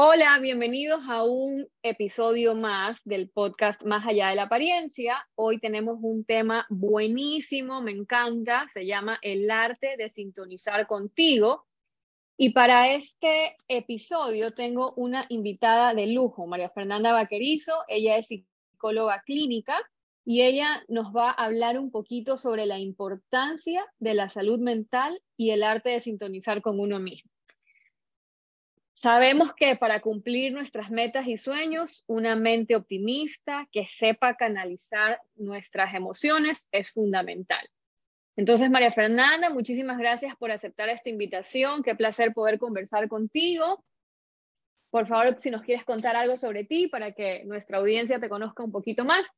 Hola, bienvenidos a un episodio más del podcast Más allá de la apariencia. Hoy tenemos un tema buenísimo, me encanta, se llama El arte de sintonizar contigo. Y para este episodio tengo una invitada de lujo, María Fernanda Vaquerizo. Ella es psicóloga clínica y ella nos va a hablar un poquito sobre la importancia de la salud mental y el arte de sintonizar con uno mismo. Sabemos que para cumplir nuestras metas y sueños, una mente optimista que sepa canalizar nuestras emociones es fundamental. Entonces, María Fernanda, muchísimas gracias por aceptar esta invitación. Qué placer poder conversar contigo. Por favor, si nos quieres contar algo sobre ti para que nuestra audiencia te conozca un poquito más.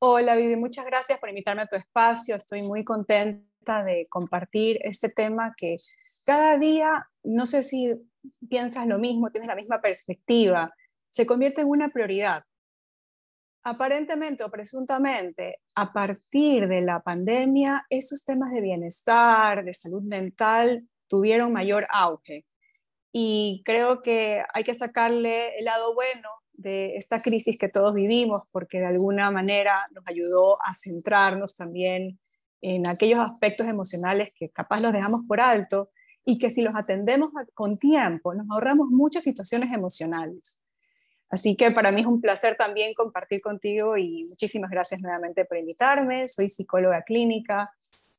Hola, Vivi, muchas gracias por invitarme a tu espacio. Estoy muy contenta de compartir este tema que cada día, no sé si piensas lo mismo, tienes la misma perspectiva, se convierte en una prioridad. Aparentemente o presuntamente, a partir de la pandemia, esos temas de bienestar, de salud mental, tuvieron mayor auge. Y creo que hay que sacarle el lado bueno de esta crisis que todos vivimos, porque de alguna manera nos ayudó a centrarnos también en aquellos aspectos emocionales que capaz los dejamos por alto y que si los atendemos con tiempo, nos ahorramos muchas situaciones emocionales. Así que para mí es un placer también compartir contigo y muchísimas gracias nuevamente por invitarme. Soy psicóloga clínica,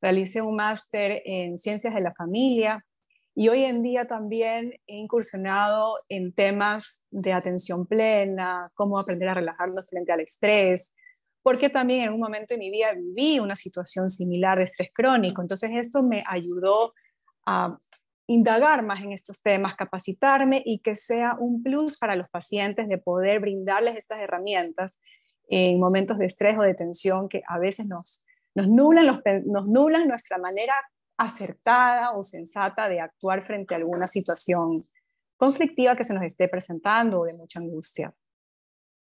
realicé un máster en ciencias de la familia y hoy en día también he incursionado en temas de atención plena, cómo aprender a relajarnos frente al estrés, porque también en un momento de mi vida viví una situación similar de estrés crónico. Entonces esto me ayudó a indagar más en estos temas, capacitarme y que sea un plus para los pacientes de poder brindarles estas herramientas en momentos de estrés o de tensión que a veces nos, nos, nublan, nublan nuestra manera acertada o sensata de actuar frente a alguna situación conflictiva que se nos esté presentando o de mucha angustia.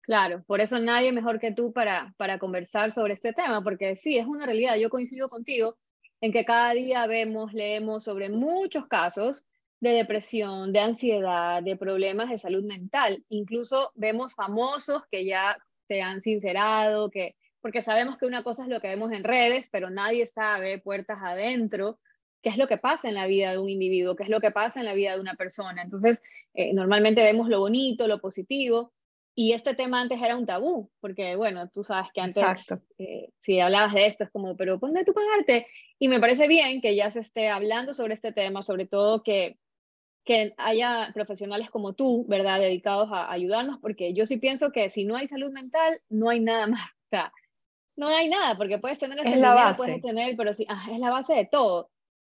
Claro, por eso nadie mejor que tú para, para conversar sobre este tema, porque sí, es una realidad, yo coincido contigo, en que cada día vemos, leemos sobre muchos casos de depresión, de ansiedad, de problemas de salud mental. Incluso vemos famosos que ya se han sincerado, que, porque sabemos que una cosa es lo que vemos en redes, pero nadie sabe puertas adentro qué es lo que pasa en la vida de un individuo, qué es lo que pasa en la vida de una persona. Entonces, eh, normalmente vemos lo bonito, lo positivo, y este tema antes era un tabú, porque bueno, tú sabes que antes, eh, si hablabas de esto, es como, pero ¿dónde tú pagarte? Y me parece bien que ya se esté hablando sobre este tema, sobre todo que, que haya profesionales como tú, ¿verdad?, dedicados a ayudarnos, porque yo sí pienso que si no hay salud mental, no hay nada más. O sea, no hay nada, porque puedes tener es la base. puedes tener, pero sí, ah, es la base de todo.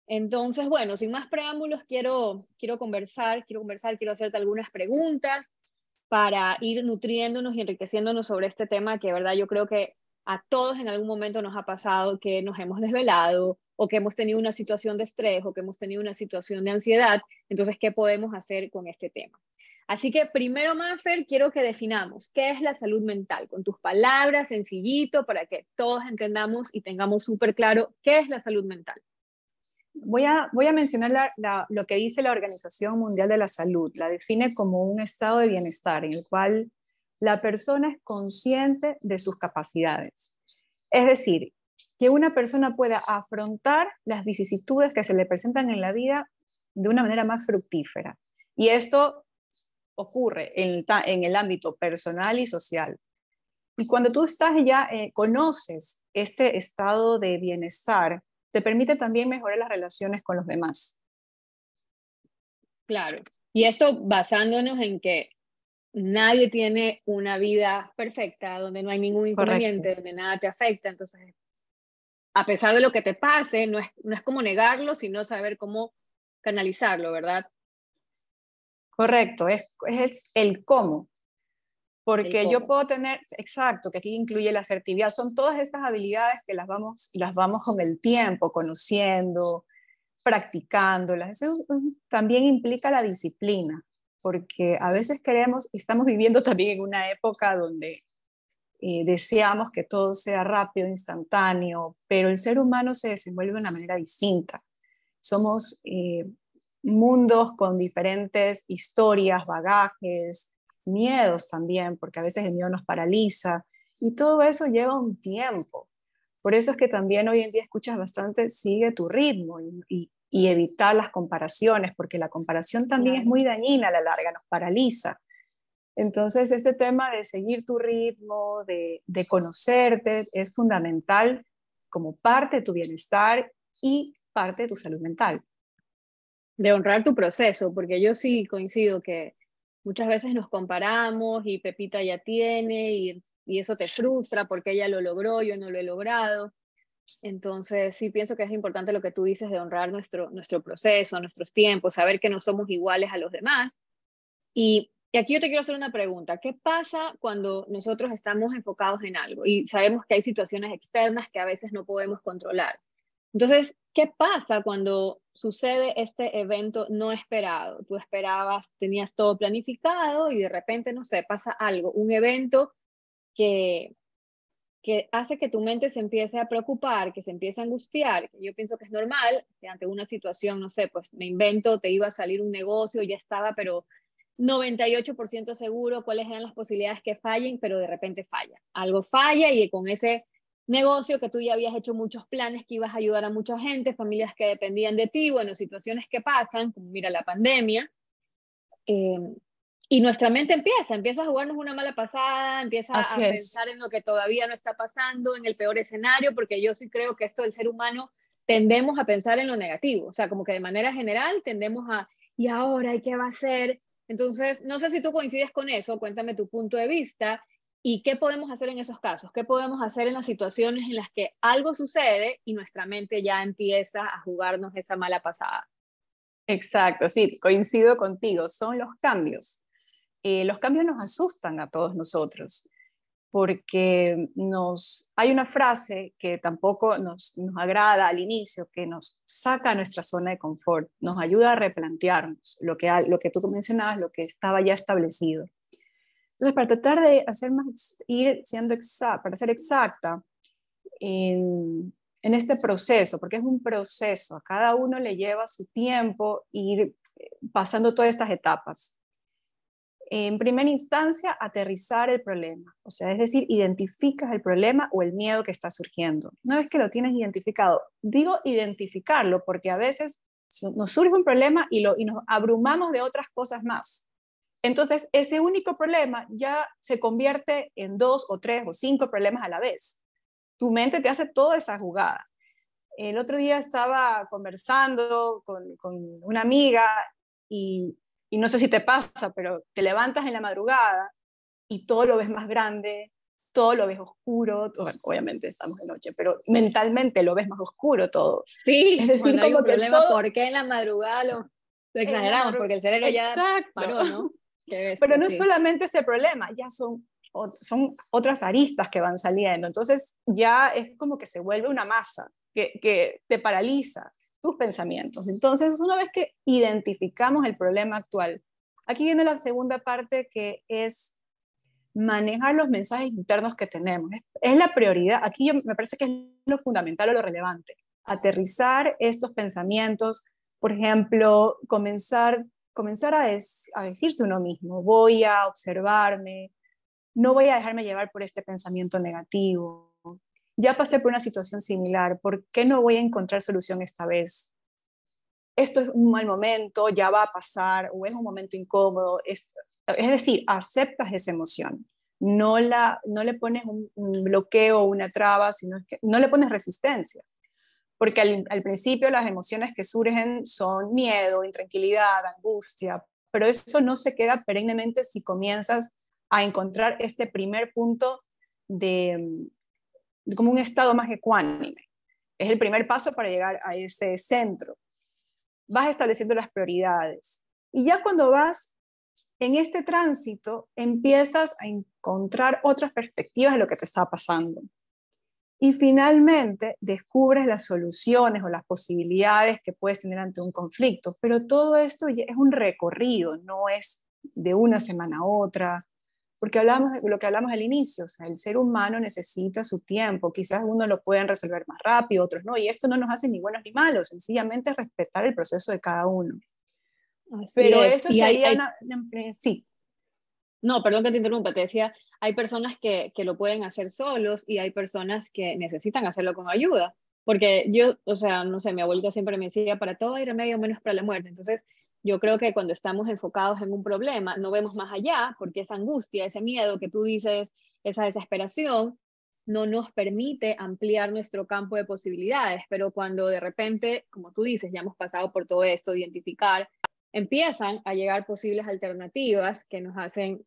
Entonces, bueno, sin más preámbulos, quiero, quiero conversar, quiero conversar, quiero hacerte algunas preguntas para ir nutriéndonos y enriqueciéndonos sobre este tema que, verdad, yo creo que a todos en algún momento nos ha pasado que nos hemos desvelado o que hemos tenido una situación de estrés o que hemos tenido una situación de ansiedad. Entonces, ¿qué podemos hacer con este tema? Así que primero, Maffer, quiero que definamos qué es la salud mental, con tus palabras, sencillito, para que todos entendamos y tengamos súper claro qué es la salud mental. Voy a, voy a mencionar lo que dice la Organización Mundial de la Salud. La define como un estado de bienestar en el cual la persona es consciente de sus capacidades. Es decir, que una persona pueda afrontar las vicisitudes que se le presentan en la vida de una manera más fructífera. Y esto ocurre en, el ámbito personal y social. Y cuando tú estás ya, eh, conoces este estado de bienestar, te permite también mejorar las relaciones con los demás. Claro. Y esto basándonos en que nadie tiene una vida perfecta, donde no hay ningún inconveniente, donde nada te afecta. Entonces, a pesar de lo que te pase, no es, no es como negarlo, sino saber cómo canalizarlo, ¿verdad? Correcto, es, es el cómo. Porque yo puedo tener, exacto, que aquí incluye la asertividad, son todas estas habilidades que las vamos, las vamos con el tiempo conociendo, practicándolas. Eso también implica la disciplina, porque a veces queremos, estamos viviendo también en una época donde eh, deseamos que todo sea rápido, instantáneo, pero el ser humano se desenvuelve de una manera distinta. Somos eh, mundos con diferentes historias, bagajes, miedos también, porque a veces el miedo nos paraliza y todo eso lleva un tiempo. Por eso es que también hoy en día escuchas bastante, sigue tu ritmo y, evitar las comparaciones, porque la comparación también es muy dañina a la larga, nos paraliza. Entonces, este tema de seguir tu ritmo, de, de conocerte, es fundamental como parte de tu bienestar y parte de tu salud mental. De honrar tu proceso, porque yo sí coincido que muchas veces nos comparamos y Pepita ya tiene y, eso te frustra porque ella lo logró, yo no lo he logrado. Entonces sí pienso que es importante lo que tú dices de honrar nuestro, nuestro proceso, nuestros tiempos, saber que no somos iguales a los demás. Y, y aquí yo te quiero hacer una pregunta. ¿Qué pasa cuando nosotros estamos enfocados en algo y sabemos que hay situaciones externas que a veces no podemos controlar? Entonces, ¿qué pasa cuando sucede este evento no esperado? Tú esperabas, tenías todo planificado y de repente, no sé, pasa algo, un evento que, que hace que tu mente se empiece a preocupar, que se empiece a angustiar. Yo pienso que es normal que ante una situación, no sé, pues me invento, te iba a salir un negocio, ya estaba, pero 98% seguro cuáles eran las posibilidades que fallen, pero de repente falla. Algo falla y con ese negocio que tú ya habías hecho muchos planes que ibas a ayudar a mucha gente, familias que dependían de ti, bueno, situaciones que pasan, como mira la pandemia. Eh, y nuestra mente empieza, empieza a jugarnos una mala pasada, empieza a pensar en lo que todavía no está pasando, en el peor escenario, porque yo sí creo que esto del ser humano tendemos a pensar en lo negativo, o sea, como que de manera general tendemos a, ¿y ahora? ¿Y qué va a ser? Entonces, no sé si tú coincides con eso, cuéntame tu punto de vista ¿Y qué podemos hacer en esos casos? ¿Qué podemos hacer en las situaciones en las que algo sucede y nuestra mente ya empieza a jugarnos esa mala pasada? Exacto, sí, coincido contigo, son los cambios. Eh, los cambios nos asustan a todos nosotros porque nos, hay una frase que tampoco nos, nos agrada al inicio, que nos saca a nuestra zona de confort, nos ayuda a replantearnos lo que, lo que tú mencionabas, lo que estaba ya establecido. Entonces, para tratar de hacer más, ir siendo exacta, para ser exacta en, en, este proceso, porque es un proceso, a cada uno le lleva su tiempo ir eh, pasando todas estas etapas. En primera instancia, aterrizar el problema, o sea, es decir, identificas el problema o el miedo que está surgiendo. Una vez que lo tienes identificado, digo identificarlo porque a veces nos surge un problema y, lo, y nos abrumamos de otras cosas más. Entonces, ese único problema ya se convierte en dos o tres o cinco problemas a la vez. Tu mente te hace toda esa jugada. El otro día estaba conversando con, una amiga y, no sé si te pasa, pero te levantas en la madrugada y todo lo ves más grande, todo lo ves oscuro, obviamente estamos de noche, pero mentalmente lo ves más oscuro todo. Sí, es decir, como un problema, ¿por qué en la madrugada lo, exageramos? Porque el cerebro ya paró, ¿no? Pero no es solamente ese problema, ya son, son otras aristas que van saliendo. Entonces ya es como que se vuelve una masa que, que te paraliza tus pensamientos. Entonces, una vez que identificamos el problema actual, aquí viene la segunda parte que es manejar los mensajes internos que tenemos. Es, la prioridad. Aquí yo, me parece que es lo fundamental o lo relevante. Aterrizar estos pensamientos, por ejemplo, comenzar comenzar a, decirse uno mismo, voy a observarme, no voy a dejarme llevar por este pensamiento negativo. Ya pasé por una situación similar, ¿por qué no voy a encontrar solución esta vez? Esto es un mal momento, ya va a pasar, o es un momento incómodo. Es, decir, aceptas esa emoción. No, la, no le pones un, un bloqueo o una traba, sino que no le pones resistencia porque al, principio las emociones que surgen son miedo, intranquilidad, angustia, pero eso no se queda perennemente si comienzas a encontrar este primer punto de, como un estado más ecuánime. Es el primer paso para llegar a ese centro. vas estableciendo las prioridades. Y ya cuando vas en este tránsito, empiezas a encontrar otras perspectivas de lo que te está pasando. Y finalmente descubres las soluciones o las posibilidades que puedes tener ante un conflicto. Pero todo esto es un recorrido, no es de una semana a otra, porque hablamos lo que hablamos al inicio, o sea, el ser humano necesita su tiempo, quizás uno lo pueden resolver más rápido, otros no, y esto no nos hace ni buenos ni malos, sencillamente respetar el proceso de cada uno. Pero eso sería sí. No, perdón que te interrumpa, te decía, hay personas que, que lo pueden hacer solos y hay personas que necesitan hacerlo con ayuda. Porque yo, o sea, no sé, mi abuelita siempre me decía, para todo hay remedio menos para la muerte. Entonces, yo creo que cuando estamos enfocados en un problema, no vemos más allá, porque esa angustia, ese miedo que tú dices, esa desesperación, no nos permite ampliar nuestro campo de posibilidades. Pero cuando de repente, como tú dices, ya hemos pasado por todo esto, identificar, empiezan a llegar posibles alternativas que nos hacen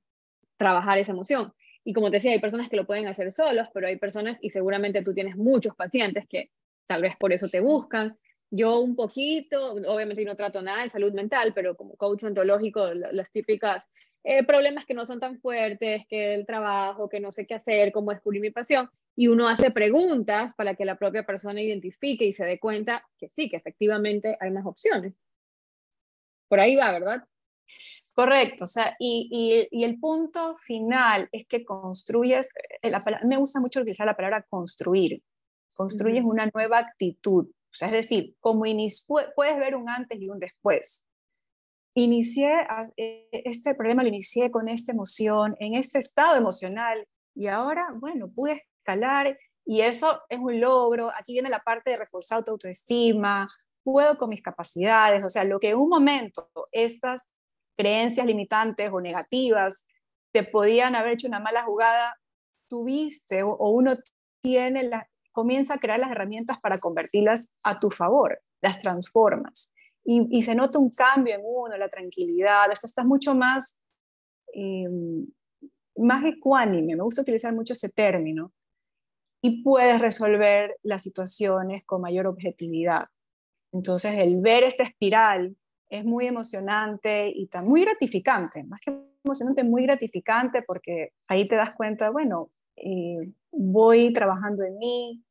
trabajar esa emoción. Y como te decía, hay personas que lo pueden hacer solos, pero hay personas, y seguramente tú tienes muchos pacientes que tal vez por eso te buscan, yo un poquito, obviamente no trato nada de salud mental, pero como coach ontológico, las típicas eh, problemas que no son tan fuertes, que el trabajo, que no sé qué hacer, cómo descubrir mi pasión, y uno hace preguntas para que la propia persona identifique y se dé cuenta que sí, que efectivamente hay más opciones. Por ahí va, ¿verdad? Correcto, o sea, y, y, el punto final es que construyes, eh, la me gusta mucho utilizar la palabra construir, construyes una nueva actitud, es decir, como puedes ver un antes y un después. Inicié e, este problema, lo inicié con esta emoción, en este estado emocional, y ahora, bueno, pude escalar y eso es un logro. Aquí viene la parte de reforzar tu autoestima, puedo con mis capacidades, o sea, lo que en un momento estas creencias limitantes o negativas te podían haber hecho una mala jugada, tuviste o, uno tiene la, comienza a crear las herramientas para convertirlas a tu favor, las transformas. Y, se nota un cambio en uno, la tranquilidad, o sea, estás mucho más, em, más ecuánime, me gusta utilizar mucho ese término, y puedes resolver las situaciones con mayor objetividad. Entonces, el ver esta espiral es muy emocionante y tan, muy gratificante, más que emocionante, muy gratificante porque ahí te das cuenta, bueno, eh, voy trabajando en mí,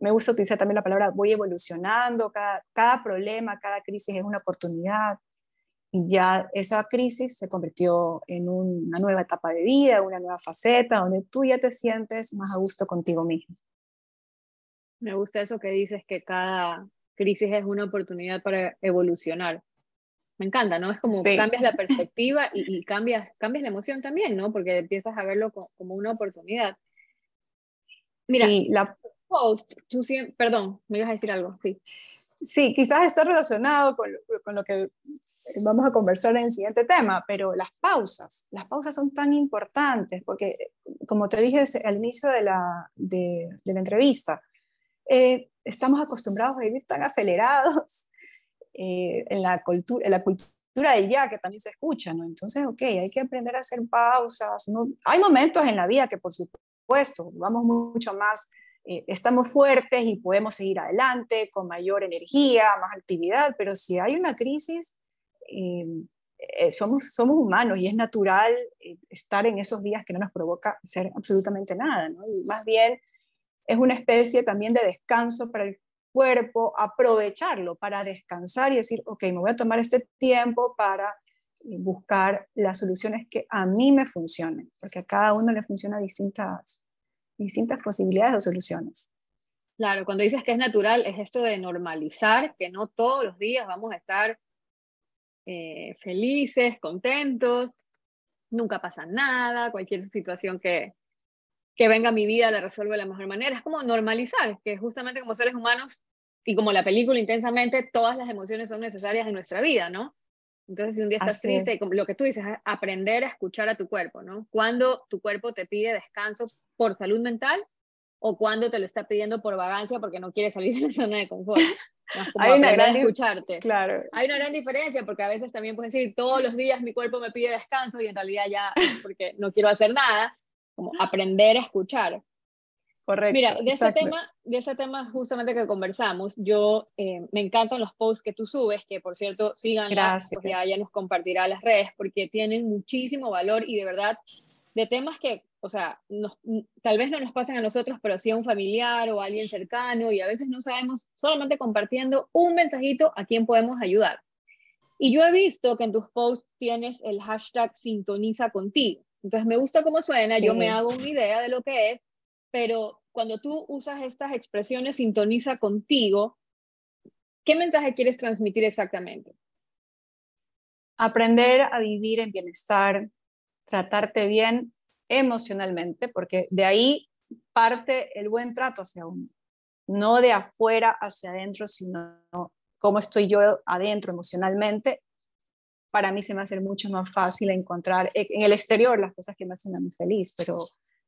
me gusta utilizar también la palabra voy evolucionando, cada, cada problema, cada crisis es una oportunidad y ya esa crisis se convirtió en una nueva etapa de vida, una nueva faceta donde tú ya te sientes más a gusto contigo mismo. Me gusta eso que dices, que cada crisis es una oportunidad para evolucionar. Me encanta, ¿no? Es como cambias la perspectiva y, y, cambias, cambias la emoción también, ¿no? Porque empiezas a verlo como, una oportunidad. Mira, sí, la, post, tú perdón, me ibas a decir algo, sí. Sí, quizás está relacionado con, con, lo que vamos a conversar en el siguiente tema, pero las pausas, las pausas son tan importantes porque, como te dije al inicio de la, de, de la entrevista, eh, estamos acostumbrados a vivir tan acelerados eh, en, la cultura, en la cultura del ya, que también se escucha, ¿no? Entonces, ok, hay que aprender a hacer pausas. ¿no? Hay momentos en la vida que, por supuesto, vamos mucho más eh, estamos fuertes y podemos seguir adelante con mayor energía, más actividad, pero si hay una crisis, eh, eh, somos, somos humanos y es natural estar en esos días que no nos provoca hacer absolutamente nada, ¿no? Y más bien es una especie también de descanso para el cuerpo, aprovecharlo para descansar y decir, ok, me voy a tomar este tiempo para buscar las soluciones que a mí me funcionen, porque a cada uno le funciona distintas, distintas posibilidades o soluciones. Claro, cuando dices que es natural, es esto de normalizar, que no todos los días vamos a estar eh, felices, contentos, nunca pasa nada, cualquier situación que, que venga a mi vida la resuelvo de la mejor manera. Es como normalizar, que justamente como seres humanos y como la película intensamente, todas las emociones son necesarias en nuestra vida, ¿no? Entonces, si un día estás triste, como lo que tú dices, aprender a escuchar a tu cuerpo, ¿no? Cuando tu cuerpo te pide descanso por salud mental o cuando te lo está pidiendo por vagancia porque no quiere salir de la zona de confort. Hay una gran escucharte. Claro. Hay una gran diferencia porque a veces también puedes decir, todos los días mi cuerpo me pide descanso y en realidad ya porque no quiero hacer nada, como aprender a escuchar. Correcto. Mira, de ese, tema, de ese tema justamente que conversamos, yo eh, me encantan los posts que tú subes, que por cierto, síganla, pues ya, ya nos compartirá las redes, porque tienen muchísimo valor y de verdad, de temas que, o sea, tal vez no nos pasen a nosotros, pero sí a un familiar o a alguien cercano y a veces no sabemos, solamente compartiendo un mensajito a quién podemos ayudar. Y yo he visto que en tus posts tienes el hashtag sintoniza contigo. Entonces me gusta cómo suena, yo me hago una idea de lo que es, pero cuando tú usas estas expresiones sintoniza contigo, ¿qué mensaje quieres transmitir exactamente? Aprender a vivir en bienestar, tratarte bien emocionalmente, porque de ahí parte el buen trato hacia uno, no de afuera hacia adentro, sino cómo estoy yo adentro emocionalmente. Para mí se me hace mucho más fácil encontrar en el exterior las cosas que me hacen a mí feliz, pero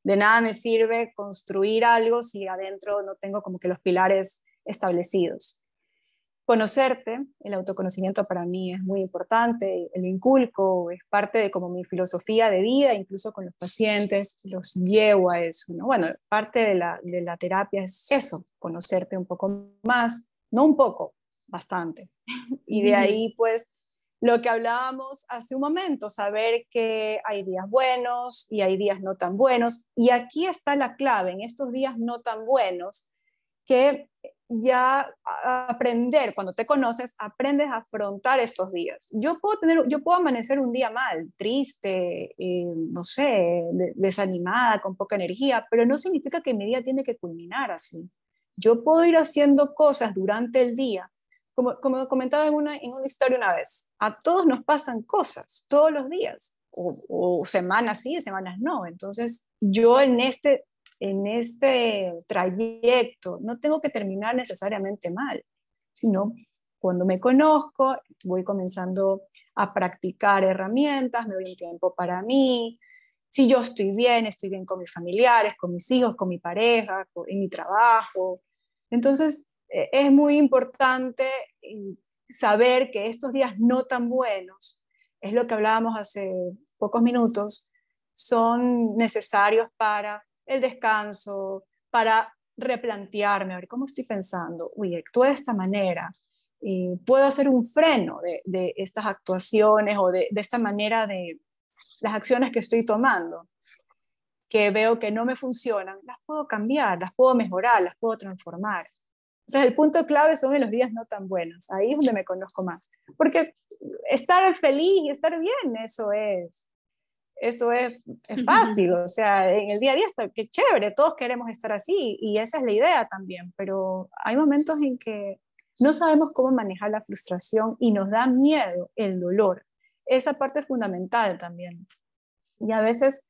de nada me sirve construir algo si adentro no tengo como que los pilares establecidos. Conocerte, el autoconocimiento para mí es muy importante, el inculco, es parte de como mi filosofía de vida, incluso con los pacientes, los llevo a eso. Bueno, parte de la, de la terapia es eso, conocerte un poco más, no un poco, bastante. Y de ahí pues lo que hablábamos hace un momento, saber que hay días buenos y hay días no tan buenos. Y aquí está la clave, en estos días no tan buenos, que ya aprender, cuando te conoces, aprendes a afrontar estos días. Yo puedo, tener, yo puedo amanecer un día mal, triste, eh, no sé, desanimada, con poca energía, pero no significa que mi día tiene que culminar así. Yo puedo ir haciendo cosas durante el día como, como comentaba en una, en una historia una vez, a todos nos pasan cosas todos los días, o, semanas sí, semanas no. Entonces, yo en este, en este trayecto no tengo que terminar necesariamente mal, sino cuando me conozco, voy comenzando a practicar herramientas, me doy un tiempo para mí. Si yo estoy bien, estoy bien con mis familiares, con mis hijos, con mi pareja, en mi trabajo. Entonces, eh, es muy importante eh, saber que estos días no tan buenos, es lo que hablábamos hace pocos minutos, son necesarios para el descanso, para replantearme, a ver cómo estoy pensando, uy, actúo de esta manera, y puedo hacer un freno de, estas actuaciones o de, de, esta manera de las acciones que estoy tomando, que veo que no me funcionan, las puedo cambiar, las puedo mejorar, las puedo transformar. O sea, el punto clave son en los días no tan buenos. Ahí es donde me conozco más. Porque estar feliz y estar bien, eso es, eso es, es fácil. O sea, en el día a día está, qué chévere, todos queremos estar así y esa es la idea también. Pero hay momentos en que no sabemos cómo manejar la frustración y nos da miedo el dolor. Esa parte es fundamental también. Y a veces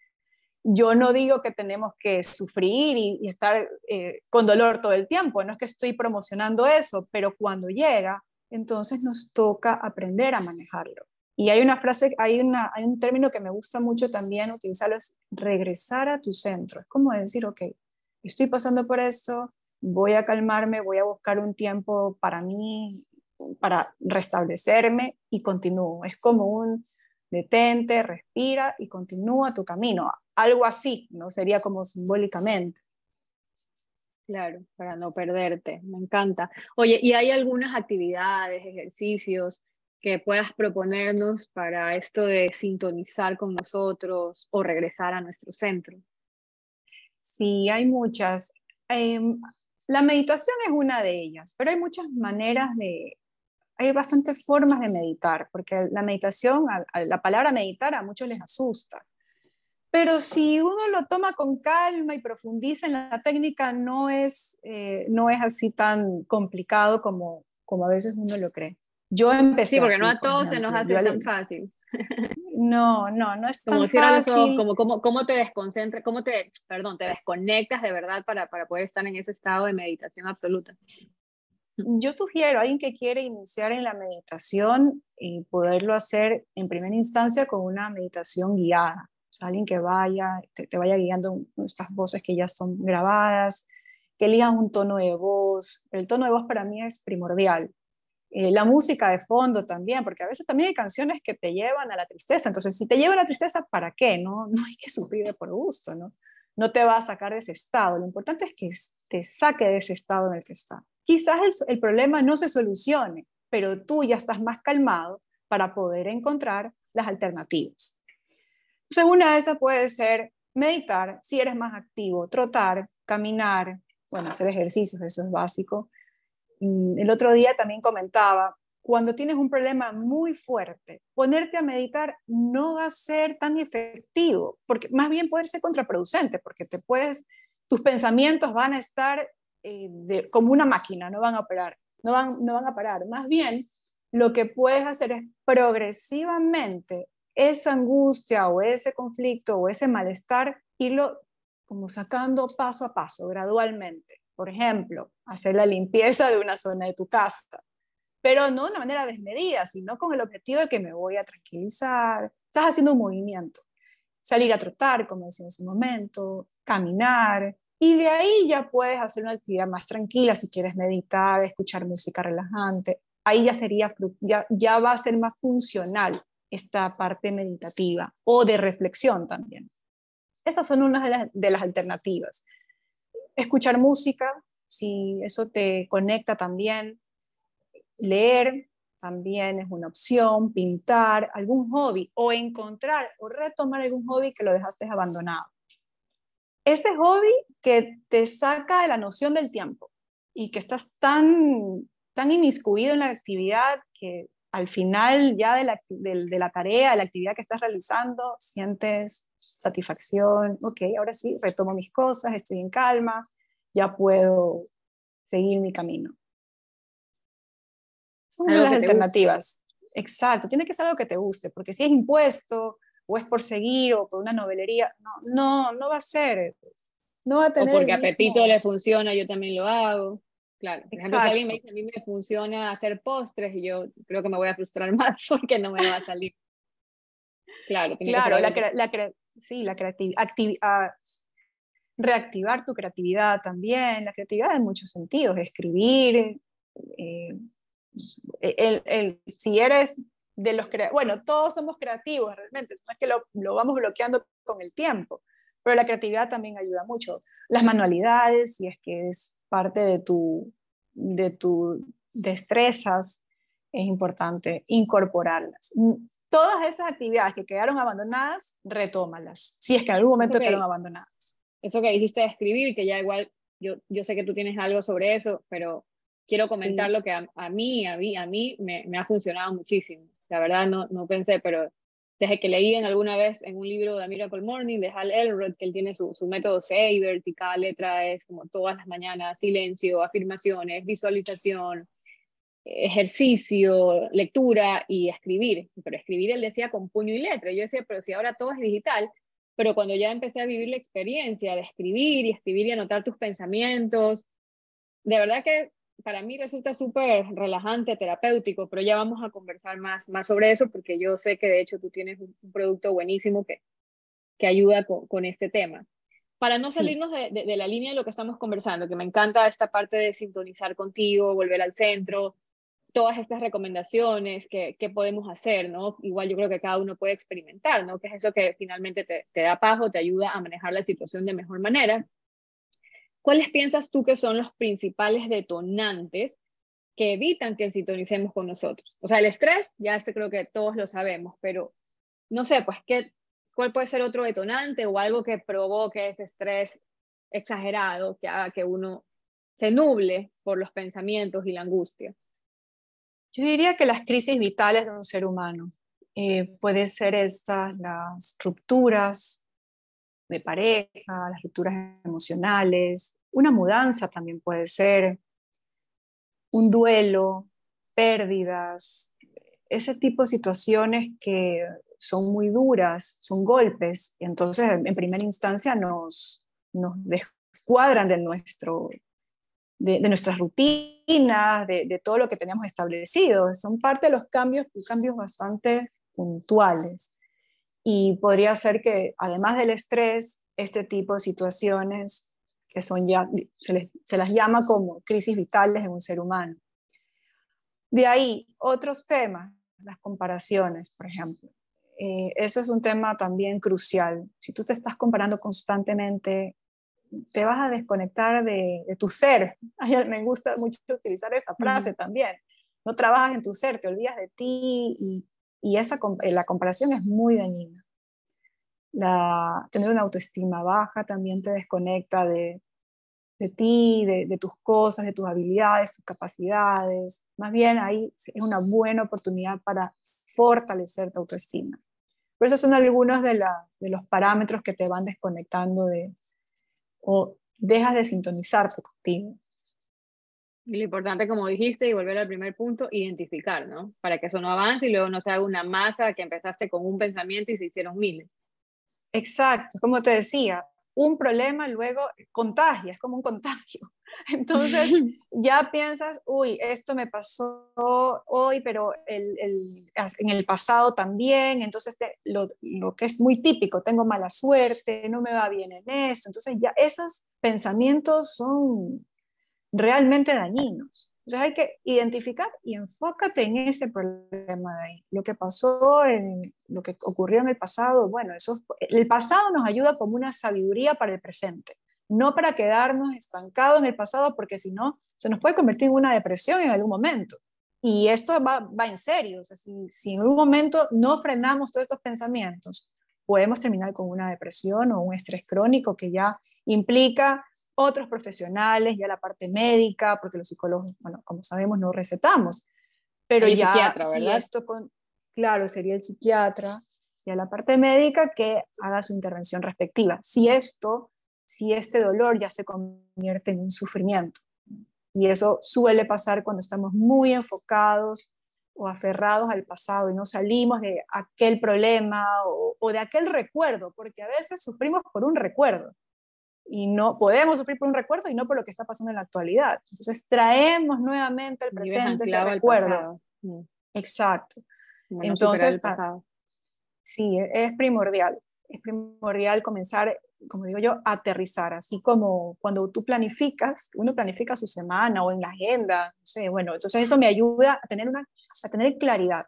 yo no digo que tenemos que sufrir y, estar eh, con dolor todo el tiempo, no es que estoy promocionando eso, pero cuando llega, entonces nos toca aprender a manejarlo. Y hay una frase, hay, hay un término que me gusta mucho también utilizarlo, es regresar a tu centro. Es como decir, ok, estoy pasando por esto, voy a calmarme, voy a buscar un tiempo para mí, para restablecerme y continúo. Es como un detente, respira y continúa tu camino algo así, ¿no? Sería como simbólicamente. Claro, para no perderte, me encanta. Oye, ¿y hay algunas actividades, ejercicios que puedas proponernos para esto de sintonizar con nosotros o regresar a nuestro centro? Sí, hay muchas. Em, la meditación es una de ellas, pero hay muchas maneras de, hay bastantes formas de meditar, porque la meditación, la palabra meditar a muchos les asusta. Pero si uno lo toma con calma y profundiza en la técnica, no es, eh, no es así tan complicado como, como a veces uno lo cree. Yo empecé. Sí, porque no a todos se nos hace tan fácil. No, no, no es tan fácil. como, como, cómo te desconcentras, cómo te, perdón, te desconectas de verdad para, para poder estar en ese estado de meditación absoluta. Yo sugiero a alguien que quiere iniciar en la meditación y poderlo hacer en primera instancia con una meditación guiada alguien que vaya, te, vaya guiando estas voces que ya son grabadas, que elijas un tono de voz. El tono de voz para mí es primordial. Eh, la música de fondo también, porque a veces también hay canciones que te llevan a la tristeza. Entonces, si te lleva a la tristeza, ¿para qué? No, no hay que sufrir por gusto, ¿no? no te va a sacar de ese estado. Lo importante es que te saque de ese estado en el que está. Quizás el, problema no se solucione, pero tú ya estás más calmado para poder encontrar las alternativas. Entonces, una de esas puede ser meditar, si eres más activo, trotar, caminar, bueno, hacer ejercicios, eso es básico. Mm, el otro día también comentaba, cuando tienes un problema muy fuerte, ponerte a meditar no va a ser tan efectivo, porque más bien puede ser contraproducente, porque te puedes, tus pensamientos van a estar eh, como una máquina, no van a operar, no van, no van a parar. Más bien, lo que puedes hacer es progresivamente esa angustia o ese conflicto o ese malestar, irlo como sacando paso a paso, gradualmente. Por ejemplo, hacer la limpieza de una zona de tu casa, pero no de una manera desmedida, sino con el objetivo de que me voy a tranquilizar. Estás haciendo un movimiento. Salir a trotar, como decía en ese momento, caminar, y de ahí ya puedes hacer una actividad más tranquila, si quieres meditar, escuchar música relajante. Ahí ya sería, ya, ya va a ser más funcional esta parte meditativa o de reflexión también. Esas son unas de las, de las alternativas. Escuchar música, si eso te conecta también. Leer también es una opción. Pintar, algún hobby o encontrar o retomar algún hobby que lo dejaste abandonado ese hobby que te saca de la noción del tiempo y que estás tan, tan inmiscuido en la actividad que al final ya de la, de, la tarea, de la actividad que estás realizando, sientes satisfacción, ok, ahora sí, retomo mis cosas, estoy en calma, ya puedo seguir mi camino. Son las alternativas. Exacto, tiene que ser algo que te guste, porque si es impuesto, o es por seguir o por una novelería, no, no, no va a ser. No va a tener o porque apetito le funciona, yo también lo hago. Claro, por ejemplo, si alguien me dice a mí me funciona hacer postres y yo creo que me voy a frustrar más porque no me va a salir. Claro, claro la, la, sí, la creatividad, reactivar tu creatividad también, la creatividad en muchos sentidos, escribir, eh, el, el, si eres de los bueno, todos somos creativos realmente, no es que lo, lo, vamos bloqueando con el tiempo, pero la creatividad también ayuda mucho. Las manualidades, si es que es parte de tu, de tu destrezas, es importante incorporarlas. Todas esas actividades que quedaron abandonadas, retómalas, si es que en algún momento quedaron abandonadas. Eso que dijiste de escribir, que ya igual, yo, yo sé que tú tienes algo sobre eso, pero quiero comentar lo que a, a, mí, a mí, a mí me, me ha funcionado muchísimo la verdad no, no pensé, pero desde que leí en alguna vez en un libro de Miracle Morning de Hal Elrod, que él tiene su, su método Savers y cada letra es como todas las mañanas, silencio, afirmaciones, visualización, ejercicio, lectura y escribir. Pero escribir él decía con puño y letra. Yo decía, pero si ahora todo es digital, pero cuando ya empecé a vivir la experiencia de escribir y escribir y anotar tus pensamientos, de verdad que para mí resulta súper relajante, terapéutico, pero ya vamos a conversar más, más sobre eso porque yo sé que de hecho tú tienes un, producto buenísimo que, que ayuda con, con este tema. Para no salirnos de, de, la línea de lo que estamos conversando, que me encanta esta parte de sintonizar contigo, volver al centro, todas estas recomendaciones que, que, podemos hacer, ¿no? Igual yo creo que cada uno puede experimentar, ¿no? Que es eso que finalmente te, te da paz o te ayuda a manejar la situación de mejor manera. ¿Cuáles piensas tú que son los principales detonantes que evitan que sintonicemos con nosotros? O sea, el estrés, ya este creo que todos lo sabemos, pero no sé, pues, ¿qué, ¿cuál puede ser otro detonante o algo que provoque ese estrés exagerado que haga que uno se nuble por los pensamientos y la angustia? Yo diría que las crisis vitales de un ser humano eh, pueden ser estas, las rupturas de pareja, las rupturas emocionales, una mudanza también puede ser, un duelo, pérdidas, ese tipo de situaciones que son muy duras, son golpes, y entonces en primera instancia nos, nos descuadran de, nuestro, de, nuestras rutinas, de, de, todo lo que teníamos establecido. Son parte de los cambios, cambios bastante puntuales. Y podría ser que además del estrés, este tipo de situaciones que son ya, se, se las llama como crisis vitales en un ser humano. De ahí, otros temas, las comparaciones, por ejemplo. eh, eso es un tema también crucial. Si tú te estás comparando constantemente, te vas a desconectar de, tu ser. me gusta mucho utilizar esa frase también. No trabajas en tu ser, te olvidas de ti y, y esa, eh, la comparación es muy dañina. La, tener una autoestima baja también te desconecta de, de ti, de, tus cosas, de tus habilidades, tus capacidades. Más bien ahí es una buena oportunidad para fortalecer tu autoestima. Por eso son algunos de, de los parámetros que te van desconectando de, o dejas de sintonizar contigo. Y lo importante, como dijiste, y volver al primer punto, identificar, ¿no? Para que eso no avance y luego no se haga una masa que empezaste con un pensamiento y se hicieron miles. Exacto, como te decía, un problema luego contagia, es como un contagio. Entonces ya piensas, uy, esto me pasó hoy, pero el, el, en el pasado también, entonces lo, lo, que es muy típico, tengo mala suerte, no me va bien en esto, entonces ya esos pensamientos son realmente dañinos. Entonces hay que identificar y enfócate en ese problema de ahí. Lo que pasó, en, lo que ocurrió en el pasado, bueno, eso, el pasado nos ayuda como una sabiduría para el presente, no para quedarnos estancados en el pasado, porque si no, se nos puede convertir en una depresión en algún momento. Y esto va, en serio, o sea, si, si en algún momento no frenamos todos estos pensamientos, podemos terminar con una depresión o un estrés crónico que ya implica otros profesionales, ya la parte médica, porque los psicólogos, bueno, como sabemos, no recetamos. Pero ya, psiquiatra, ¿verdad? esto con, claro, sería el psiquiatra, ya la parte médica que haga su intervención respectiva. Si esto, si este dolor ya se convierte en un sufrimiento. Y eso suele pasar cuando estamos muy enfocados o aferrados al pasado y no salimos de aquel problema o, o de aquel recuerdo, porque a veces sufrimos por un recuerdo y no podemos sufrir por un recuerdo y no por lo que está pasando en la actualidad. Entonces traemos nuevamente al presente ese recuerdo. Mm. Exacto. Entonces, ah, sí, es primordial. Es primordial comenzar, como digo yo, a aterrizar, así como cuando tú planificas, uno planifica su semana o en la agenda, no sé, bueno, entonces eso me ayuda a tener, una, a tener claridad.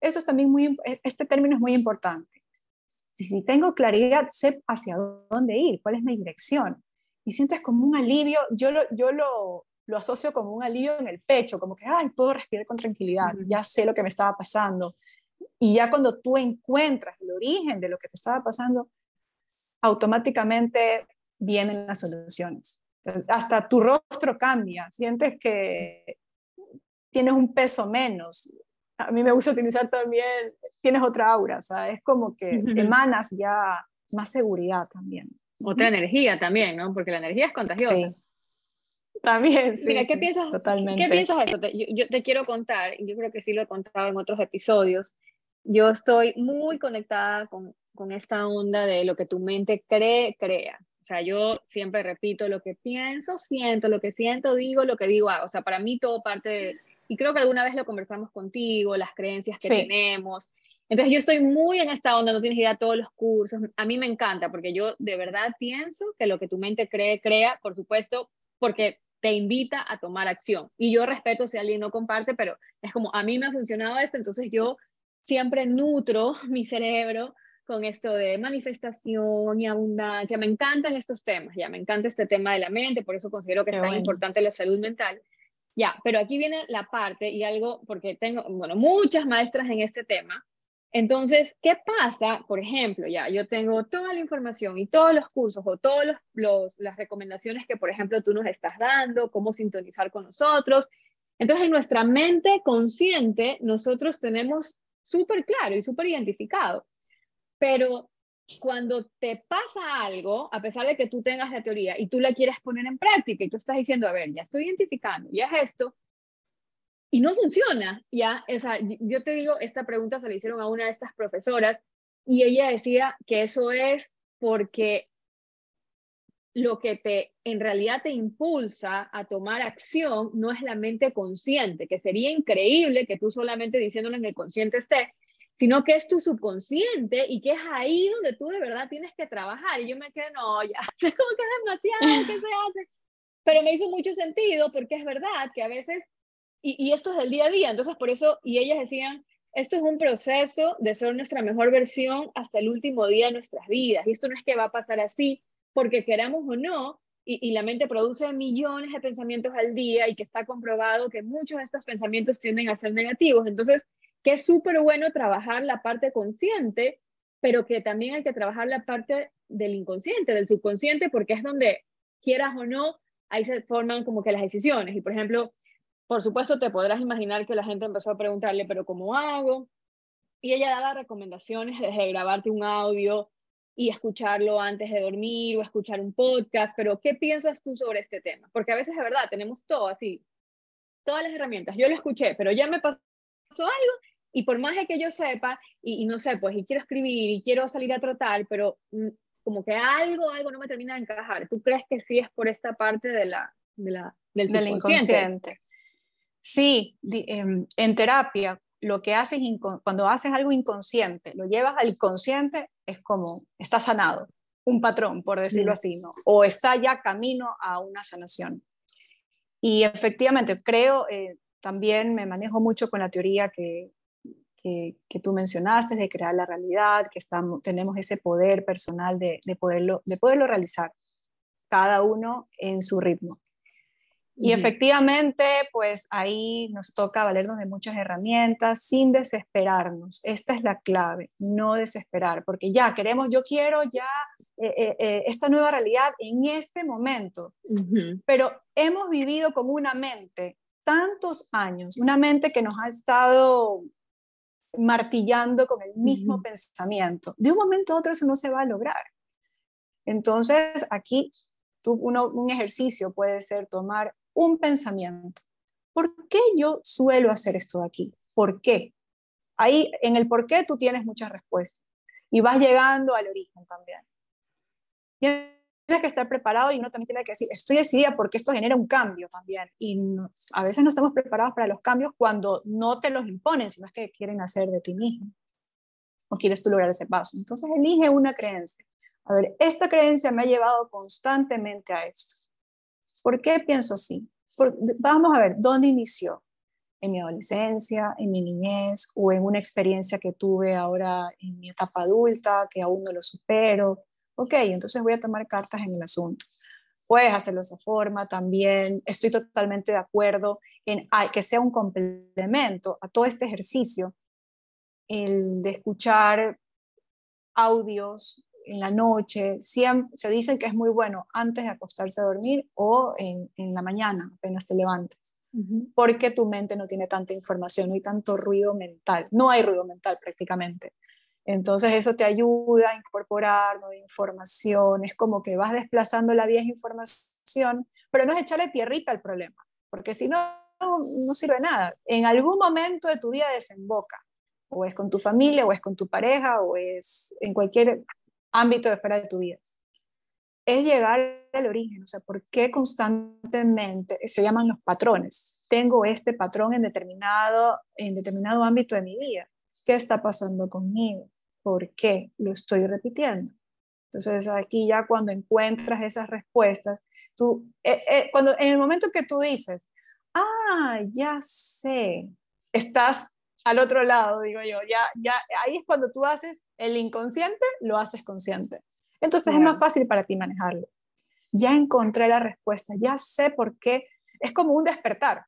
Eso es también muy, este término es muy importante si tengo claridad, sé hacia dónde ir, cuál es mi dirección. Y sientes como un alivio, yo lo, yo lo, lo asocio como un alivio en el pecho, como que, ay, puedo respirar con tranquilidad, ya sé lo que me estaba pasando. Y ya cuando tú encuentras el origen de lo que te estaba pasando, automáticamente vienen las soluciones. Hasta tu rostro cambia, sientes que tienes un peso menos, a mí me gusta utilizar también, tienes otra aura, o sea, es como que emanas ya más seguridad también. Otra energía también, ¿no? Porque la energía es contagiosa. Sí. También, sí. Mira, ¿qué piensas? Totalmente. ¿Qué piensas de eso? yo, yo, te quiero contar, y yo creo que sí lo he contado en otros episodios. Yo estoy muy conectada con, con esta onda de lo que tu mente cree, crea. O sea, yo siempre repito lo que pienso, siento, lo que siento, digo, lo que digo, hago. O sea, para mí todo parte de, y creo que alguna vez lo conversamos contigo, las creencias que tenemos. Entonces yo estoy muy en esta onda, no tienes idea de todos los cursos. A mí me encanta porque yo de verdad pienso que lo que tu mente cree, crea, por supuesto, porque te invita a tomar acción. Y yo respeto si alguien no comparte, pero es como a mí me ha funcionado esto, entonces yo siempre nutro mi cerebro con esto de manifestación y abundancia. Me encantan estos temas, ya me encanta este tema de la mente, por eso considero que es tan importante la salud mental. Ya, pero aquí viene la parte y algo, porque tengo, bueno, muchas maestras en este tema. Entonces, ¿qué pasa? Por ejemplo, ya, yo tengo toda la información y todos los cursos o todas los, las recomendaciones que, por ejemplo, tú nos estás dando, cómo sintonizar con nosotros. Entonces, en nuestra mente consciente, nosotros tenemos súper claro y súper identificado. Pero cuando te pasa algo, a pesar de que tú tengas la teoría y tú la quieres poner en práctica y tú estás diciendo, a ver, ya estoy identificando, ya es esto, y no funciona, ya, o sea, yo te digo, esta pregunta se le hicieron a una de estas profesoras y ella decía que eso es porque lo que te en realidad te impulsa a tomar acción no es la mente consciente, que sería increíble que tú solamente diciéndolo en el consciente esté, sino que es tu subconsciente y que es ahí donde tú de verdad tienes que trabajar. Y yo me quedé, no, ya, sé como que es demasiado, ¿qué se hace? Pero me hizo mucho sentido porque es verdad que a veces, y, y esto es del día a día, entonces por eso, y ellas decían esto es un proceso de ser nuestra mejor versión hasta el último día de nuestras vidas. Y esto no es que va a pasar así porque queramos o no, y, la mente produce millones de pensamientos al día y que está comprobado que muchos de estos pensamientos tienden a ser negativos. Entonces, que es súper bueno trabajar la parte consciente, pero que también hay que trabajar la parte del inconsciente, del subconsciente, porque es donde, quieras o no, ahí se forman como que las decisiones. Y por ejemplo, por supuesto, te podrás imaginar que la gente empezó a preguntarle, pero ¿cómo hago? Y ella daba recomendaciones desde grabarte un audio y escucharlo antes de dormir o escuchar un podcast, pero ¿qué piensas tú sobre este tema? Porque a veces de verdad tenemos todo así, todas las herramientas. Yo lo escuché, pero ya me pasó algo y por más de que yo sepa, y, no sé, pues, y quiero escribir y quiero salir a trotar, pero mm, como que algo, algo no me termina de encajar. ¿Tú crees que sí es por esta parte de la, de la, del, del inconsciente? Sí, em, en terapia, lo que haces cuando haces algo inconsciente, lo llevas al consciente, es como, está sanado, un patrón, por decirlo mm. así, ¿no? O está ya camino a una sanación. Y efectivamente, creo, eh, también me manejo mucho con la teoría que, que, tú mencionaste, de crear la realidad, que estamos, tenemos ese poder personal de, de, poderlo, de poderlo realizar, cada uno en su ritmo. Y efectivamente, pues ahí nos toca valernos de muchas herramientas sin desesperarnos. Esta es la clave, no desesperar, porque ya queremos, yo quiero ya eh, eh, eh, esta nueva realidad en este momento. Pero hemos vivido con una mente tantos años, una mente que nos ha estado martillando con el mismo pensamiento. De un momento a otro eso no se va a lograr. Entonces, aquí tú, un ejercicio puede ser tomar un pensamiento. ¿Por qué yo suelo hacer esto de aquí? ¿Por qué? Ahí en el por qué tú tienes muchas respuestas y vas llegando al origen también. Tienes que estar preparado y uno también tiene que decir, estoy decidida porque esto genera un cambio también. Y a veces no estamos preparados para los cambios cuando no te los imponen, sino es que quieren hacer de ti mismo o quieres tú lograr ese paso. Entonces elige una creencia. A ver, esta creencia me ha llevado constantemente a esto. ¿Por qué pienso así? vamos a ver, ¿dónde inició? ¿En mi adolescencia, en mi niñez o en una experiencia que tuve ahora en mi etapa adulta que aún no lo supero? Ok, entonces voy a tomar cartas en el asunto. Puedes hacerlo de esa forma también. Estoy totalmente de acuerdo en que sea un complemento a todo este ejercicio, el de escuchar audios en la noche, siempre, se dice que es muy bueno antes de acostarse a dormir o en, en la mañana, apenas te levantes, porque tu mente no tiene tanta información, no hay tanto ruido mental, no hay ruido mental prácticamente. Entonces eso te ayuda a incorporar nueva información, es como que vas desplazando la vieja información, pero no es echarle tierrita al problema, porque si no, no sirve nada. En algún momento de tu vida desemboca, o es con tu familia, o es con tu pareja, o es en cualquier ámbito de fuera de tu vida. Es llegar al origen, o sea, ¿por qué constantemente se llaman los patrones? Tengo este patrón en determinado, en determinado ámbito de mi vida. ¿Qué está pasando conmigo? ¿Por qué lo estoy repitiendo? Entonces aquí ya cuando encuentras esas respuestas, tú, eh, eh, cuando en el momento que tú dices, ah, ya sé, estás al otro lado, digo yo, ya, ya, ahí es cuando tú haces el inconsciente, lo haces consciente. Entonces es más fácil para ti manejarlo. Ya encontré la respuesta, ya sé por qué, es como un despertar.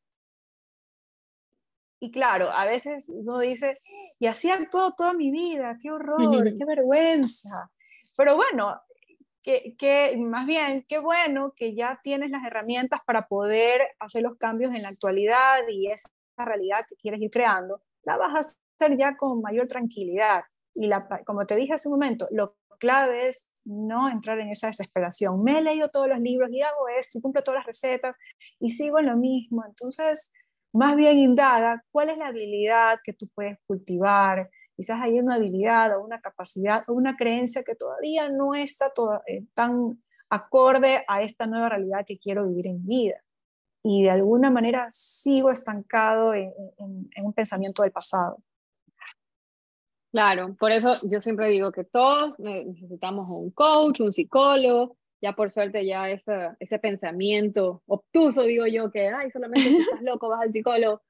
Y claro, a veces uno dice, y así actuó toda mi vida, qué horror, qué vergüenza. Pero bueno, que, que, más bien, qué bueno que ya tienes las herramientas para poder hacer los cambios en la actualidad y esa realidad que quieres ir creando la vas a hacer ya con mayor tranquilidad. Y la, como te dije hace un momento, lo clave es no entrar en esa desesperación. Me he leído todos los libros y hago esto y cumplo todas las recetas y sigo en lo mismo. Entonces, más bien indaga cuál es la habilidad que tú puedes cultivar. Quizás hay una habilidad o una capacidad o una creencia que todavía no está eh, tan acorde a esta nueva realidad que quiero vivir en vida y de alguna manera sigo estancado en, un pensamiento del pasado. Claro, por eso yo siempre digo que todos necesitamos un coach, un psicólogo, ya por suerte ya ese, pensamiento obtuso, digo yo, que, ay, solamente si estás loco vas al psicólogo,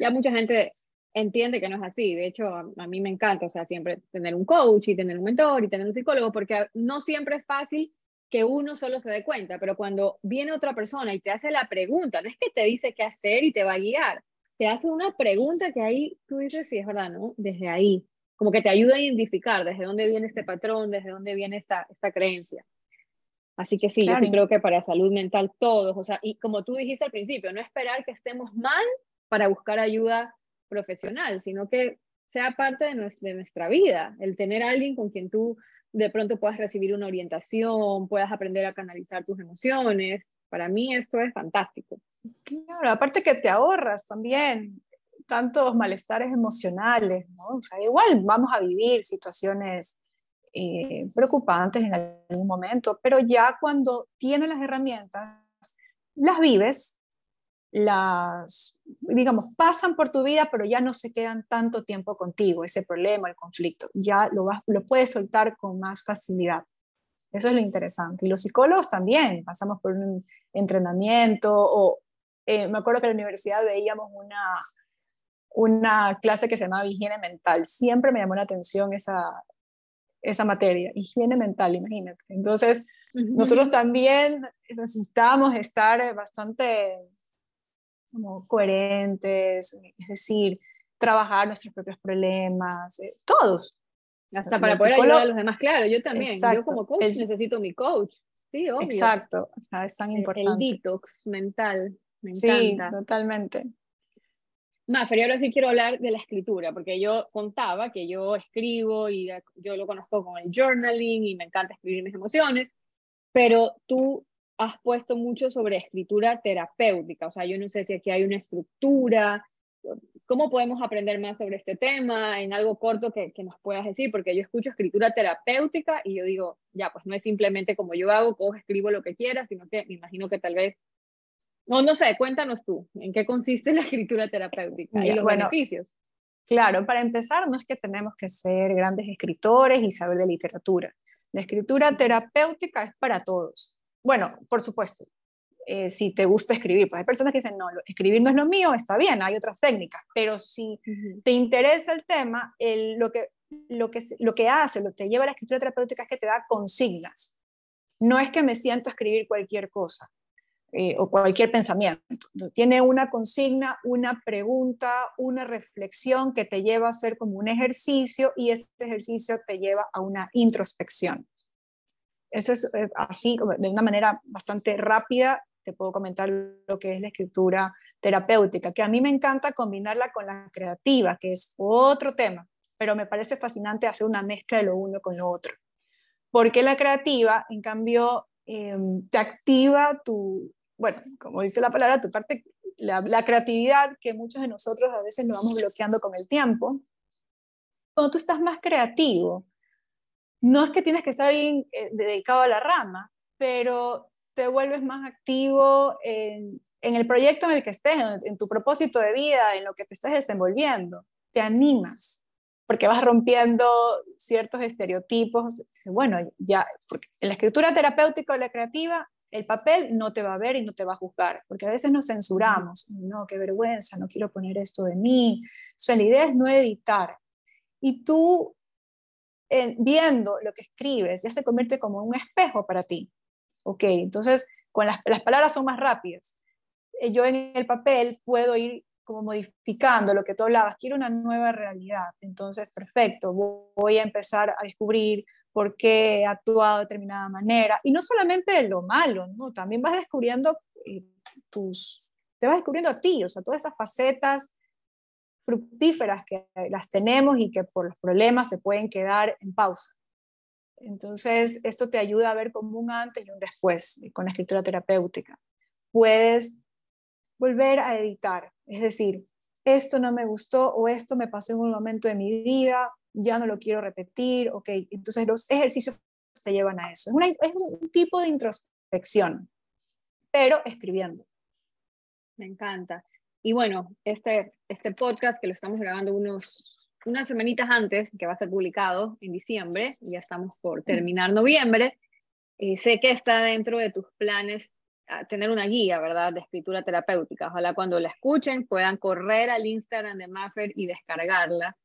ya mucha gente entiende que no es así. De hecho, a, mí me encanta, o sea, siempre tener un coach y tener un mentor y tener un psicólogo, porque no siempre es fácil que uno solo se dé cuenta, pero cuando viene otra persona y te hace la pregunta, no es que te dice qué hacer y te va a guiar, te hace una pregunta que ahí tú dices, sí, es verdad, ¿no? Desde ahí, como que te ayuda a identificar desde dónde viene este patrón, desde dónde viene esta, esta creencia. Así que sí, yo sí creo que para salud mental todos, o sea, y como tú dijiste al principio, no esperar que estemos mal para buscar ayuda profesional, sino que sea parte de nuestra, vida, el tener a alguien con quien tú de pronto puedas recibir una orientación, puedas aprender a canalizar tus emociones. Para mí esto es fantástico. Claro, aparte que te ahorras también tantos malestares emocionales, ¿no? O sea, igual vamos a vivir situaciones eh, preocupantes en algún momento, pero ya cuando tienes las herramientas, las vives las, digamos, pasan por tu vida, pero ya no se quedan tanto tiempo contigo, ese problema, el conflicto, ya lo, vas, lo puedes soltar con más facilidad. Eso es lo interesante. Y los psicólogos también, pasamos por un entrenamiento o eh, me acuerdo que en la universidad veíamos una, una clase que se llamaba higiene mental. Siempre me llamó la atención esa, esa materia, higiene mental, imagínate. Entonces, nosotros también necesitamos estar bastante como coherentes, es decir, trabajar nuestros propios problemas, eh, todos. Hasta para poder ayudar a los demás, claro, yo también, yo como coach necesito mi coach, sí, obvio. Exacto, es tan importante. El, detox mental, me encanta. Sí, totalmente. Mafer, y ahora sí quiero hablar de la escritura, porque yo contaba que yo escribo y yo lo conozco con el journaling y me encanta escribir mis emociones, pero tú has puesto mucho sobre escritura terapéutica, o sea, yo no sé si aquí hay una estructura, ¿cómo podemos aprender más sobre este tema en algo corto que, que, nos puedas decir? Porque yo escucho escritura terapéutica y yo digo, ya, pues no es simplemente como yo hago, cojo, escribo lo que quiera, sino que me imagino que tal vez, no, no sé, cuéntanos tú, ¿en qué consiste la escritura terapéutica y los beneficios? Claro, para empezar, no es que tenemos que ser grandes escritores y saber de literatura. La escritura terapéutica es para todos bueno, por supuesto, eh, si te gusta escribir, pues hay personas que dicen, no, escribir no es lo mío, está bien, hay otras técnicas, pero si te interesa el tema, lo, que, lo, que, lo que hace, lo que te lleva a la escritura terapéutica es que te da consignas. No es que me siento a escribir cualquier cosa eh, o cualquier pensamiento. Tiene una consigna, una pregunta, una reflexión que te lleva a hacer como un ejercicio y ese ejercicio te lleva a una introspección. Eso es eh, así, de una manera bastante rápida, te puedo comentar lo que es la escritura terapéutica, que a mí me encanta combinarla con la creativa, que es otro tema, pero me parece fascinante hacer una mezcla de lo uno con lo otro. Porque la creativa, en cambio, em, te activa tu, bueno, como dice la palabra, tu parte, la, creatividad que muchos de nosotros a veces lo vamos bloqueando con el tiempo. Cuando tú estás más creativo, no es que tienes que estar eh, dedicado a la rama, pero te vuelves más activo en, el proyecto en el que estés, en, tu propósito de vida, en lo que te estés desenvolviendo. Te animas, porque vas rompiendo ciertos estereotipos. Bueno, ya, en la escritura terapéutica o la creativa, el papel no te va a ver y no te va a juzgar, porque a veces nos censuramos. No, qué vergüenza, no quiero poner esto de mí. O sea, la idea es no editar. Y tú viendo lo que escribes, ya se convierte como un espejo para ti. Ok, entonces con las, las palabras son más rápidas. Eh, yo en el papel puedo ir como modificando lo que tú hablabas, quiero una nueva realidad. Entonces, perfecto, voy a empezar a descubrir por qué he actuado de determinada manera. Y no solamente lo malo, ¿no? también vas descubriendo eh, tus, te vas descubriendo a ti, o sea, todas esas facetas fructíferas que las tenemos y que por los problemas se pueden quedar en pausa. Entonces, esto te ayuda a ver como un antes y un después con la escritura terapéutica. Puedes volver a editar, es decir, esto no me gustó o esto me pasó en un momento de mi vida, ya no lo quiero repetir, ok, entonces los ejercicios te llevan a eso. Es, es un tipo de introspección, pero escribiendo. Me encanta. Y bueno, este, este podcast que lo estamos grabando unos, unas semanitas antes, que va a ser publicado en diciembre, ya estamos por terminar noviembre, eh, sé que está dentro de tus planes tener una guía, ¿verdad? De escritura terapéutica. Ojalá cuando la escuchen puedan correr al Instagram de Maffer y descargarla.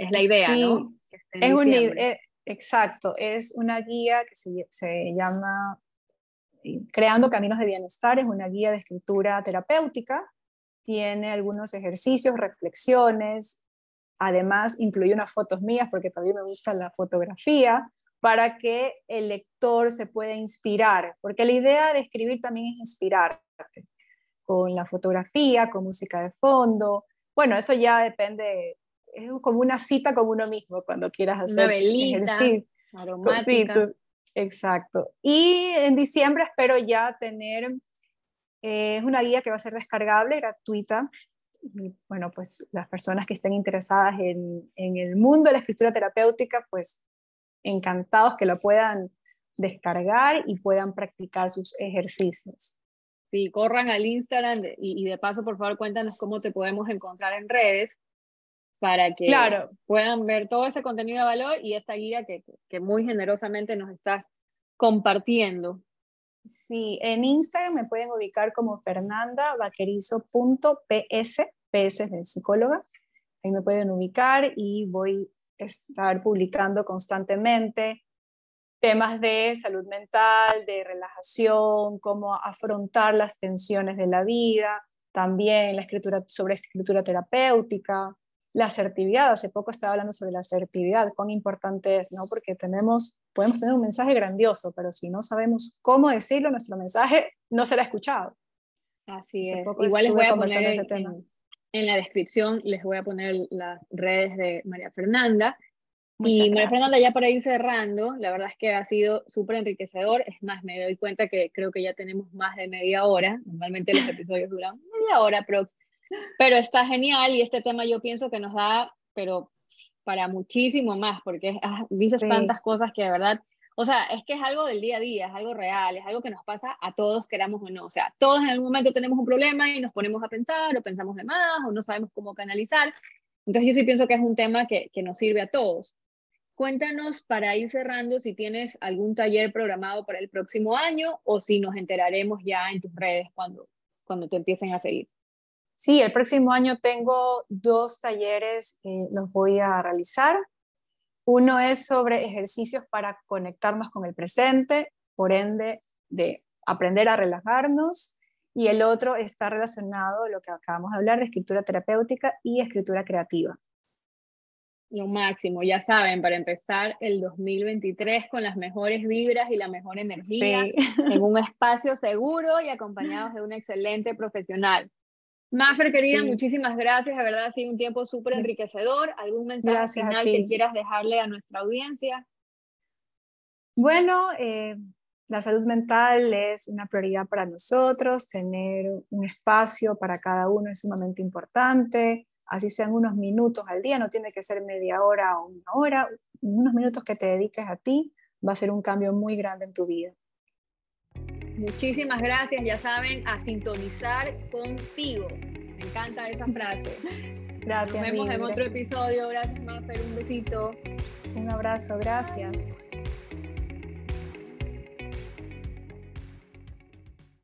Es la idea, ¿no? Es un, eh, exacto, es una guía que se, se llama Creando Caminos de Bienestar, es una guía de escritura terapéutica. Tiene algunos ejercicios, reflexiones, además incluye unas fotos mías porque también me gusta la fotografía para que el lector se pueda inspirar, porque la idea de escribir también es inspirarte, con la fotografía, con música de fondo. Bueno, eso ya depende, es como una cita con uno mismo cuando quieras hacer una ejercicio. aromática. exacto. Y en diciembre espero ya tener, eh, es una guía que va a ser descargable, gratuita. Y, bueno, pues las personas que estén interesadas en, en el mundo de la escritura terapéutica, pues encantados que lo puedan descargar y puedan practicar sus ejercicios. Sí, corran al Instagram y, de paso, por favor, cuéntanos cómo te podemos encontrar en redes para que puedan ver todo ese contenido de valor y esta guía que, que muy generosamente nos estás compartiendo. Sí, en Instagram me pueden ubicar como fernandavaquerizo.ps, PS es de psicóloga. Ahí me pueden ubicar y voy estar publicando constantemente temas de salud mental, de relajación, cómo afrontar las tensiones de la vida, también la escritura sobre escritura terapéutica, la asertividad. Hace poco estaba hablando sobre la asertividad, cuán importante es, ¿no? Porque tenemos, podemos tener un mensaje grandioso, pero si no sabemos cómo decirlo, nuestro mensaje no será escuchado. Así es. Igual les voy a poner ese tema en la descripción les voy a poner las redes de María Fernanda. y María Fernanda, ya para ir cerrando, la verdad es que ha sido súper enriquecedor. Es más, me doy cuenta que creo que ya tenemos más de media hora. Normalmente los episodios duran media hora, pero, pero está genial y este tema yo pienso que nos da, pero para muchísimo más, porque ah, dices tantas cosas que de verdad o sea, es que es algo del día a día, es algo real, es algo que nos pasa a todos, queramos o no. O sea, todos en algún momento tenemos un problema y nos ponemos a pensar o pensamos de más o no sabemos cómo canalizar. Entonces yo sí pienso que es un tema que, que nos sirve a todos. Cuéntanos para ir cerrando si tienes algún taller programado para el próximo año o si nos enteraremos ya en tus redes cuando, cuando te empiecen a seguir. Sí, el próximo año tengo dos talleres que los voy a realizar. Uno es sobre ejercicios para conectarnos con el presente, por ende, de aprender a relajarnos. Y el otro está relacionado a lo que acabamos de hablar de escritura terapéutica y escritura creativa. Lo máximo, ya saben, para empezar el 2023 con las mejores vibras y la mejor energía, en un espacio seguro y acompañados de un excelente profesional. Mafer, querida, muchísimas gracias. De verdad ha sido un tiempo súper enriquecedor. ¿Algún mensaje final que quieras dejarle a nuestra audiencia? Bueno, eh, la salud mental es una prioridad para nosotros. Tener un espacio para cada uno es sumamente importante. Así sean unos minutos al día, no tiene que ser media hora o una hora. Unos minutos que te dediques a ti va a ser un cambio muy grande en tu vida. Muchísimas gracias, ya saben, a sintonizar contigo. Me encanta esa frase. Gracias. Nos vemos en otro episodio. Gracias, Mafer. Un besito. Un abrazo, gracias.